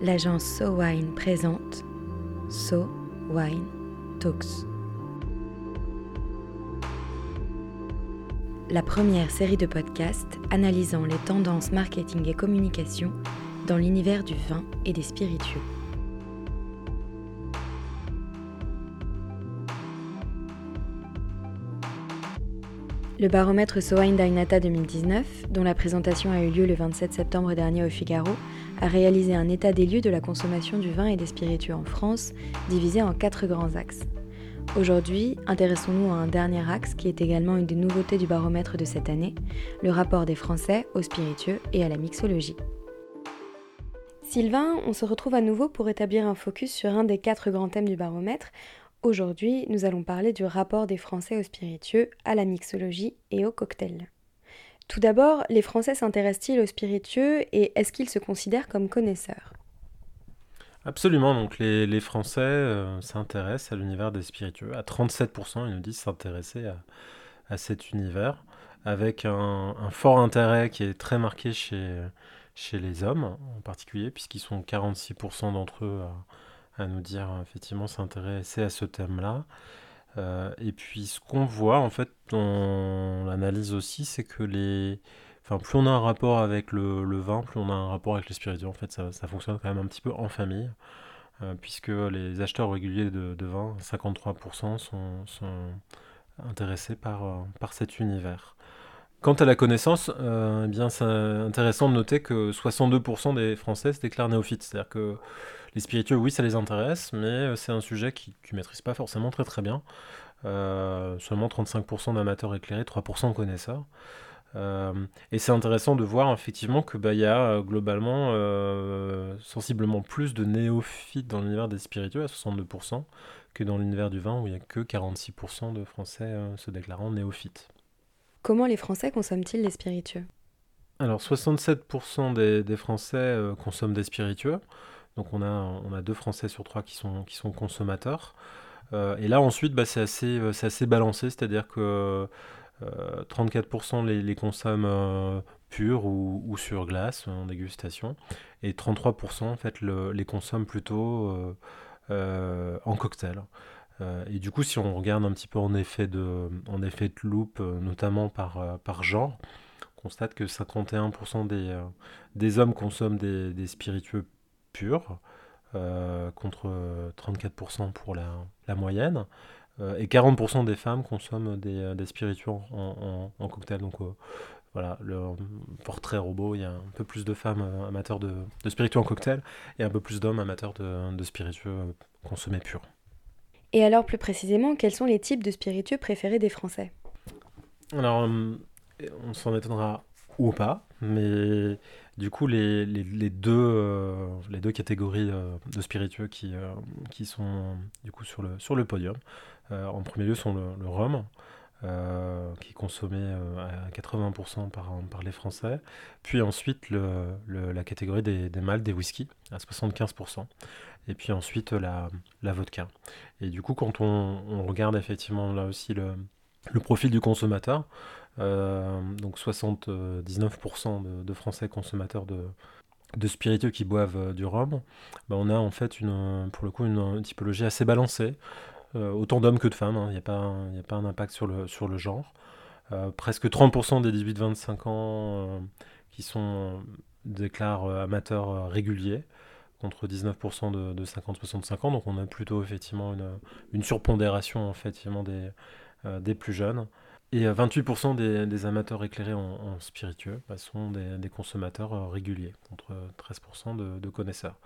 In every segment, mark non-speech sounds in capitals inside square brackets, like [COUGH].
l'agence So Wine présente So Wine Talks. La première série de podcasts analysant les tendances marketing et communication dans l'univers du vin et des spiritueux. Le baromètre Sowine Dainata 2019, dont la présentation a eu lieu le 27 septembre dernier au Figaro, a réalisé un état des lieux de la consommation du vin et des spiritueux en France, divisé en quatre grands axes. Aujourd'hui, intéressons-nous à un dernier axe qui est également une des nouveautés du baromètre de cette année, le rapport des Français aux spiritueux et à la mixologie. Sylvain, on se retrouve à nouveau pour établir un focus sur un des quatre grands thèmes du baromètre, Aujourd'hui, nous allons parler du rapport des Français aux spiritueux, à la mixologie et au cocktail. Tout d'abord, les Français s'intéressent-ils aux spiritueux et est-ce qu'ils se considèrent comme connaisseurs? Absolument, donc les, Français euh, s'intéressent à l'univers des spiritueux. À 37%, ils nous disent s'intéresser à, cet univers, avec un, fort intérêt qui est très marqué chez, les hommes en particulier, puisqu'ils sont 46% d'entre eux à à nous dire effectivement s'intéresser à ce thème-là. Euh, et puis ce qu'on voit en fait dans l'analyse aussi, c'est que les, enfin plus on a un rapport avec le, vin, plus on a un rapport avec les spiritueux. En fait, ça, fonctionne quand même un petit peu en famille, euh, puisque les acheteurs réguliers de, de vin, 53% sont, sont intéressés par, euh, par cet univers. Quant à la connaissance, eh bien c'est intéressant de noter que 62% des Français se déclarent néophytes, c'est-à-dire que les spiritueux, oui, ça les intéresse, mais euh, c'est un sujet qu'ils ne maîtrisent pas forcément très bien. Euh, seulement 35% d'amateurs éclairés, 3% connaisseurs. Euh, et c'est intéressant de voir effectivement que bah, y a globalement sensiblement plus de néophytes dans l'univers des spiritueux à 62% que dans l'univers du vin où il n'y a que 46% de Français se déclarant néophytes. Comment les Français consomment-ils les spiritueux? Alors 67% des, Français consomment des spiritueux. Donc on a, deux Français sur trois qui sont, consommateurs. Euh, et là ensuite, bah, c'est assez, euh, balancé, c'est-à-dire que 34% euh, les, consomment purs ou, sur glace en dégustation, et 33% en fait les consomment plutôt en cocktail. Et du coup, si on regarde un petit peu en effet de, en effet de loupe, notamment par, par genre, on constate que 51% des, des hommes consomment des, des spiritueux pur, euh, contre 34% pour la, la moyenne. Euh, et 40% des femmes consomment des, euh, des spiritueux en, en, cocktail. Donc voilà, le portrait robot, il y a un peu plus de femmes amateurs de, de spiritueux en cocktail et un peu plus d'hommes amateurs de, de spiritueux consommés purs. Et alors plus précisément, quels sont les types de spiritueux préférés des Français? Alors, on s'en étonnera ou pas, mais du coup, les, les, deux, euh, les deux catégories euh, de spiritueux qui, euh, qui sont du coup sur le, sur le podium, en premier lieu sont le, rhum, qui est consommé à 80% par, les Français, puis ensuite la catégorie des, des mâles, des whisky, à 75%, et puis ensuite la, vodka. Et du coup, quand on, regarde effectivement là aussi le, profil du consommateur, euh, donc 79% de, Français consommateurs de, spiritueux qui boivent euh, du rhum, bah, on a en fait pour le coup une, typologie assez balancée, euh, autant d'hommes que de femmes, il hein. n'y a, pas un, impact sur le, genre. presque 30% des 18-25 ans qui sont déclarent amateurs réguliers, contre 19% de, de 50-65 ans, donc on a plutôt effectivement une, surpondération effectivement des, des plus jeunes. Et 28% euh, des, amateurs éclairés en, spiritueux bah, sont des, consommateurs euh, réguliers, contre 13% de, connaisseurs.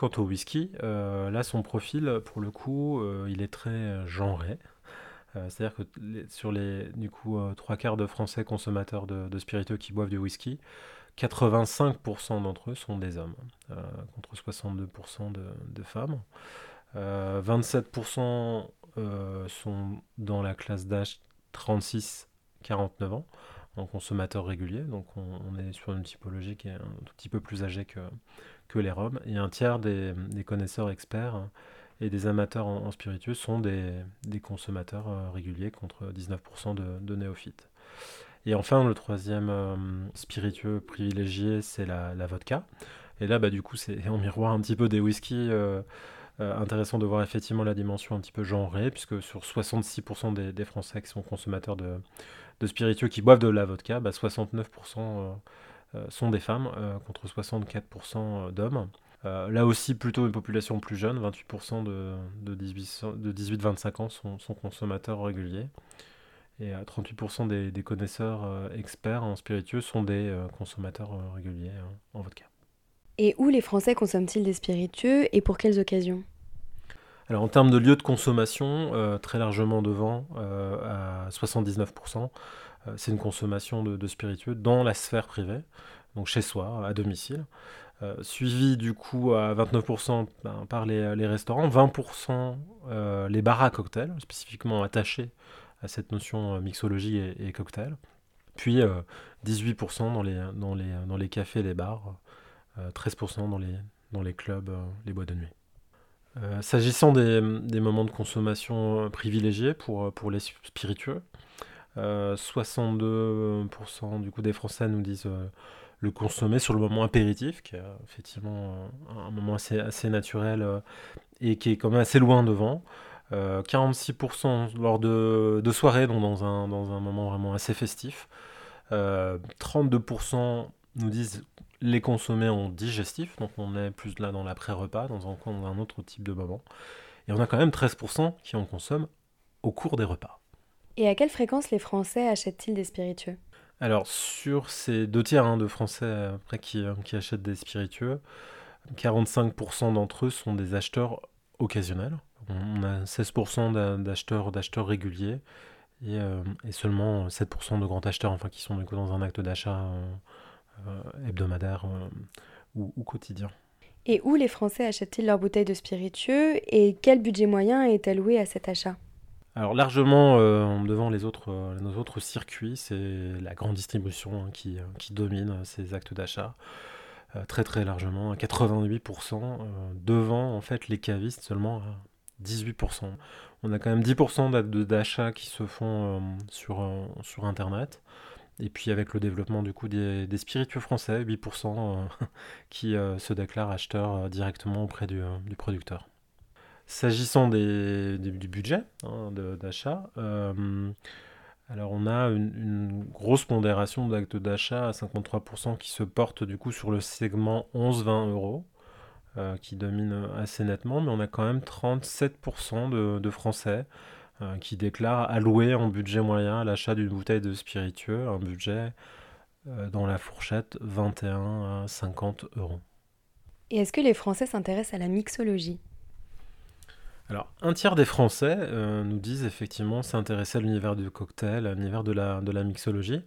Quant au whisky, euh, là son profil, pour le coup, il est très genré. C'est-à-dire que sur les coup trois quarts de Français consommateurs de, spiritueux qui boivent du whisky, 85% d'entre eux sont des hommes, contre 62% de, de, femmes. 27% sont dans la classe d'âge 36-49 ans en consommateur régulier. Donc on, est sur une typologie qui est un petit peu plus âgée que, que les Roms. Et un tiers des, connaisseurs experts et des amateurs en, spiritueux sont des, consommateurs euh, réguliers contre 19% de, néophytes. Et enfin, le troisième euh, spiritueux privilégié, c'est la, vodka. Et là, bah, du coup, c'est en miroir un petit peu des whiskies. Intéressant de voir effectivement la dimension un petit peu genrée, puisque sur 66% des, Français qui sont consommateurs de, spiritueux qui boivent de la vodka, 69% bah, sont des femmes, contre 64% d'hommes. là aussi, plutôt une population plus jeune, 28% de, de 18-25 ans sont, consommateurs réguliers. Et 38% des, des, connaisseurs euh, experts en spiritueux sont des euh, consommateurs euh, réguliers en vodka. Et où les Français consomment-ils des spiritueux et pour quelles occasions? Alors en termes de lieux de consommation, très largement devant, à 79%, c'est une consommation de, spiritueux dans la sphère privée, donc chez soi, à domicile. suivi du coup à 29% ben, par les, restaurants, 20% les bars à cocktails, spécifiquement attachés à cette notion euh, mixologie et, cocktail. Puis 18% euh, dans les, dans, les, dans les cafés et les bars, 13% euh, dans les, dans les clubs, les boîtes de nuit. S'agissant des, moments de consommation privilégiés pour, pour les spiritueux, 62% du coup des Français nous disent le consommer sur le moment apéritif, qui est effectivement un moment assez, naturel et qui est quand même assez loin devant. 46% euh, lors de, soirées, donc dans un, moment vraiment assez festif. 32% euh, nous disent les consommer en digestif, donc on est plus là dans l'après-repas, dans un, dans un autre type de moment. Et on a quand même 13% qui en consomment au cours des repas. Et à quelle fréquence les Français achètent-ils des spiritueux? Alors, sur ces deux tiers hein, de Français après, qui, euh, qui achètent des spiritueux, 45% d'entre eux sont des acheteurs occasionnels. On a 16% d'acheteurs, d'acheteurs réguliers et, euh, seulement 7% de grands acheteurs, enfin qui sont dans un acte d'achat euh, hebdomadaire ou, quotidien. Et où les Français achètent-ils leurs bouteilles de spiritueux et quel budget moyen est alloué à cet achat? Alors largement devant les autres, nos autres circuits, c'est la grande distribution hein, qui, qui, domine ces actes d'achat. très très largement, 88% devant en fait les cavistes seulement 18%. On a quand même 10% d'achats qui se font euh, sur, euh, sur Internet. Et puis avec le développement du coup des, spiritueux français, 8% euh, [LAUGHS] qui se déclarent acheteurs directement auprès du, producteur. S'agissant du budget hein, d'achat, alors on a une, grosse pondération d'actes d'achat à 53% qui se portent du coup sur le segment 11-20 euros. Euh, qui domine assez nettement, mais on a quand même 37% de, Français euh, qui déclarent allouer en budget moyen l'achat d'une bouteille de spiritueux, un budget euh, dans la fourchette 21 à 50 euros. Et est-ce que les Français s'intéressent à la mixologie? Alors, un tiers des Français nous disent effectivement s'intéresser à l'univers du cocktail, à l'univers de la, de la mixologie,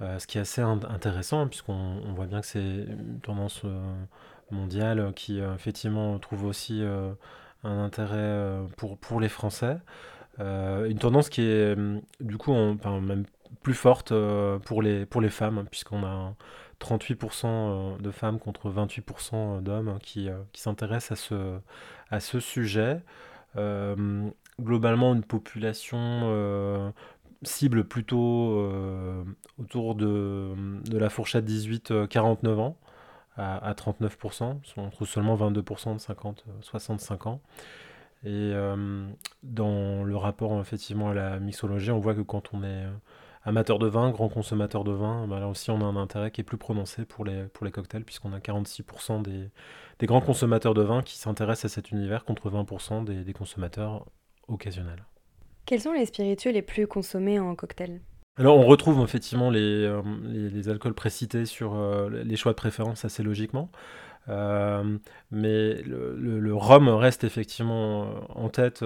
ce qui est assez intéressant puisqu'on voit bien que c'est une tendance mondiale qui euh, effectivement trouve aussi euh, un intérêt euh, pour, pour les Français. Une tendance qui est du coup même plus forte pour, les, pour les femmes, puisqu'on a 38% de femmes contre 28% d'hommes qui, qui s'intéressent à ce, à ce sujet. globalement, une population cible plutôt autour de, de, la fourchette 18-49 ans à, 39%, on trouve seulement 22% de 50, 65 euh, ans. Et euh, dans le rapport effectivement à la mixologie, on voit que quand on est euh, amateur de vin, grand consommateur de vin, bah là aussi on a un intérêt qui est plus prononcé pour les, pour les cocktails, puisqu'on a 46% des, des, grands consommateurs de vin qui s'intéressent à cet univers contre 20% des, des consommateurs occasionnels. Quels sont les spiritueux les plus consommés en cocktail? Alors on retrouve effectivement les, euh, les, alcools précités sur les choix de préférence assez logiquement. Euh, mais le, rhum reste effectivement en tête,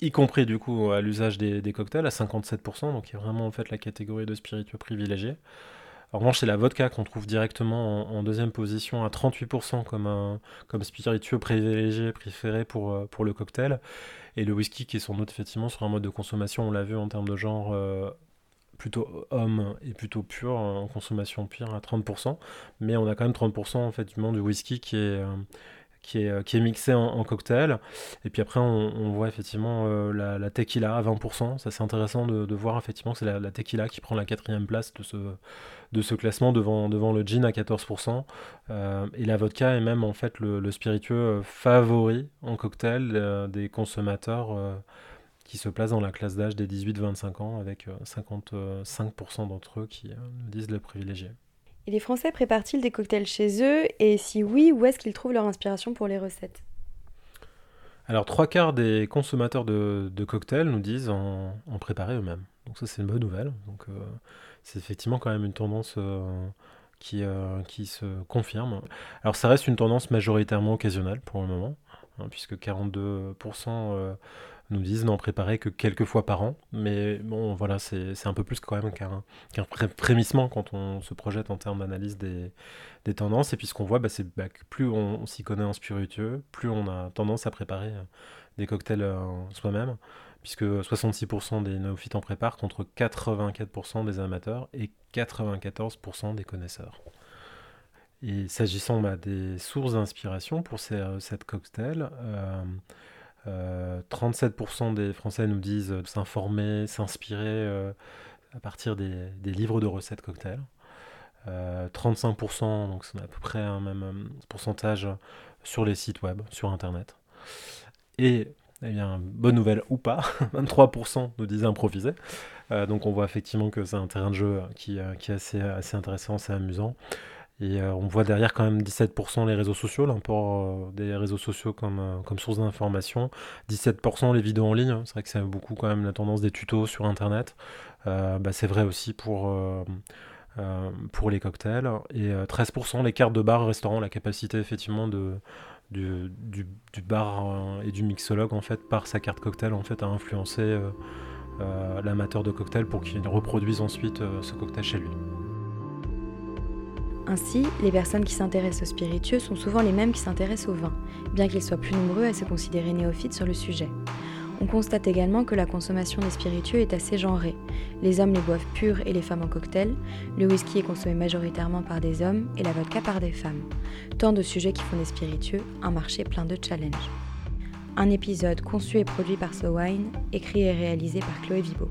y compris du coup à l'usage des, cocktails à 57%, donc qui est vraiment en fait la catégorie de spiritueux privilégiés. En revanche, c'est la vodka qu'on trouve directement en, deuxième position à 38% comme, un, comme spiritueux privilégié préféré pour, pour le cocktail. Et le whisky qui est sans doute effectivement sur un mode de consommation, on l'a vu en termes de genre, plutôt homme et plutôt pur, en consommation pure à 30%, mais on a quand même 30% en fait du monde du whisky qui est, euh, qui est, qui est mixé en, cocktail. Et puis après, on, voit effectivement la, la, tequila à 20%. Ça, c'est intéressant de, voir effectivement que c'est la, la, tequila qui prend la quatrième place de ce, de ce classement devant, devant le gin à 14%. et la vodka est même en fait le spiritueux favori en cocktail des consommateurs qui se place dans la classe d'âge des 18-25 ans, avec 55% euh, d'entre eux qui euh, nous disent le privilégier. Et les Français préparent-ils des cocktails chez eux? Et si oui, où est-ce qu'ils trouvent leur inspiration pour les recettes? Alors, trois quarts des consommateurs de, cocktails nous disent en, préparer eux-mêmes. Donc ça, c'est une bonne nouvelle. Donc euh, c'est effectivement quand même une tendance qui, qui se confirme. Alors ça reste une tendance majoritairement occasionnelle pour le moment, hein, puisque 42% nous disent n'en préparer que quelques fois par an. Mais bon, voilà, c'est un peu plus quand même qu'un frémissement quand on se projette en termes d'analyse des, des, tendances. Et puis ce qu'on voit, bah, c'est bah, que plus on, s'y connaît en spiritueux, plus on a tendance à préparer euh, des cocktails euh, soi-même, puisque 66% des néophytes en préparent contre 84% des amateurs et 94% des connaisseurs. Et s'agissant bah, des sources d'inspiration pour ces, euh, cette cocktail, 37% euh, des Français nous disent s'informer, s'inspirer euh, à partir des, livres de recettes cocktails. 35%, euh, donc c'est à peu près un même pourcentage sur les sites web, sur Internet. Et eh bien, bonne nouvelle ou pas, [LAUGHS] 23% nous disent improviser. donc on voit effectivement que c'est un terrain de jeu qui, est assez intéressant, assez amusant. Et euh, on voit derrière quand même 17% les réseaux sociaux, l'import euh, des réseaux sociaux comme, euh, comme source d'information. 17% les vidéos en ligne. C'est vrai que c'est beaucoup quand même la tendance des tutos sur Internet. Bah, c'est vrai aussi pour, les cocktails. Et 13% les cartes de bar, restaurant, la capacité effectivement du bar et du mixologue en fait par sa carte cocktail en fait à influencer l'amateur de cocktail pour qu'il reproduise ensuite ce cocktail chez lui. Ainsi, les personnes qui s'intéressent aux spiritueux sont souvent les mêmes qui s'intéressent au vin, bien qu'ils soient plus nombreux à se considérer néophytes sur le sujet. On constate également que la consommation des spiritueux est assez genrée. Les hommes les boivent purs et les femmes en cocktail, le whisky est consommé majoritairement par des hommes et la vodka par des femmes. Tant de sujets qui font des spiritueux un marché plein de challenges. Un épisode conçu et produit par So Wine, écrit et réalisé par Chloé Vibo.